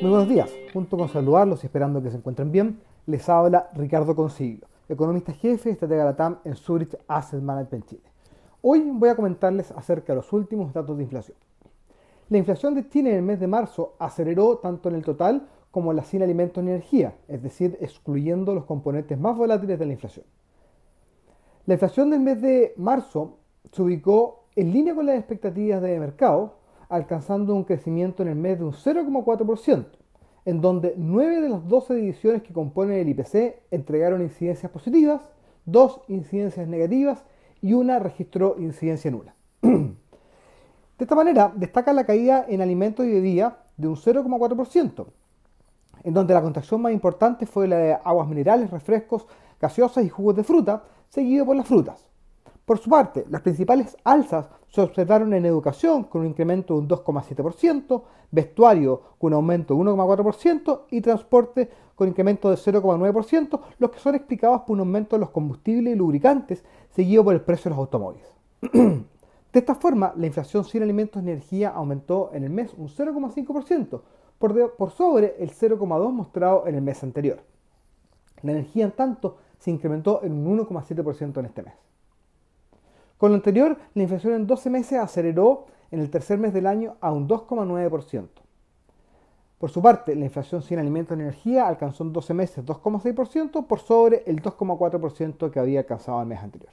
Muy buenos días. Junto con saludarlos y esperando que se encuentren bien, les habla Ricardo Consiglio, economista jefe de estratega Latam en Zurich Asset Management Chile. Hoy voy a comentarles acerca de los últimos datos de inflación. La inflación de Chile en el mes de marzo aceleró tanto en el total como en la sin alimentos y energía, es decir, excluyendo los componentes más volátiles de la inflación. La inflación del mes de marzo se ubicó en línea con las expectativas de mercado, alcanzando un crecimiento en el mes de un 0,4%, en donde 9 de las 12 divisiones que componen el IPC entregaron incidencias positivas, 2 incidencias negativas y una registró incidencia nula. De esta manera, destaca la caída en alimentos y bebidas de un 0,4%, en donde la contracción más importante fue la de aguas minerales, refrescos, gaseosas y jugos de fruta, seguido por las frutas. Por su parte, las principales alzas se observaron en educación con un incremento de un 2,7%, vestuario con un aumento de 1,4% y transporte con incremento de 0,9%, los que son explicados por un aumento de los combustibles y lubricantes seguido por el precio de los automóviles. de esta forma, la inflación sin alimentos y energía aumentó en el mes un 0,5%, por, por sobre el 0,2% mostrado en el mes anterior. La energía, en tanto, se incrementó en un 1,7% en este mes. Con lo anterior, la inflación en 12 meses aceleró en el tercer mes del año a un 2,9%. Por su parte, la inflación sin alimentos y energía alcanzó en 12 meses 2,6% por sobre el 2,4% que había alcanzado el mes anterior.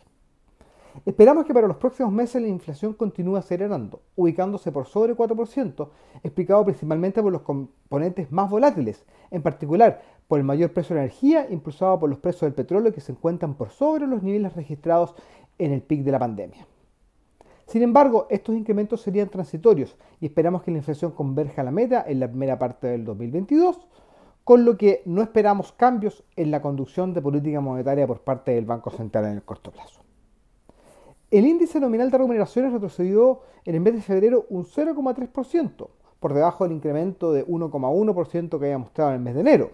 Esperamos que para los próximos meses la inflación continúe acelerando, ubicándose por sobre 4%, explicado principalmente por los componentes más volátiles, en particular por el mayor precio de la energía impulsado por los precios del petróleo que se encuentran por sobre los niveles registrados en el pic de la pandemia. Sin embargo, estos incrementos serían transitorios y esperamos que la inflación converja a la meta en la primera parte del 2022, con lo que no esperamos cambios en la conducción de política monetaria por parte del Banco Central en el corto plazo. El índice nominal de remuneraciones retrocedió en el mes de febrero un 0,3%, por debajo del incremento de 1,1% que había mostrado en el mes de enero.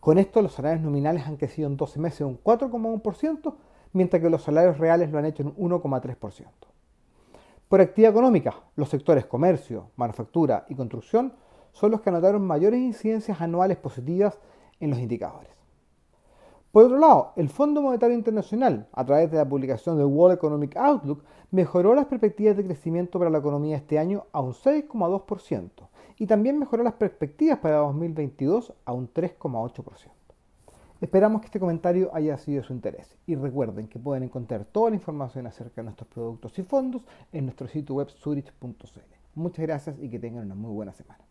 Con esto, los salarios nominales han crecido en 12 meses un 4,1%, mientras que los salarios reales lo han hecho en 1,3%. Por actividad económica, los sectores comercio, manufactura y construcción son los que anotaron mayores incidencias anuales positivas en los indicadores. Por otro lado, el Fondo Monetario Internacional, a través de la publicación del World Economic Outlook, mejoró las perspectivas de crecimiento para la economía este año a un 6,2% y también mejoró las perspectivas para 2022 a un 3,8%. Esperamos que este comentario haya sido de su interés y recuerden que pueden encontrar toda la información acerca de nuestros productos y fondos en nuestro sitio web zurich.cl. Muchas gracias y que tengan una muy buena semana.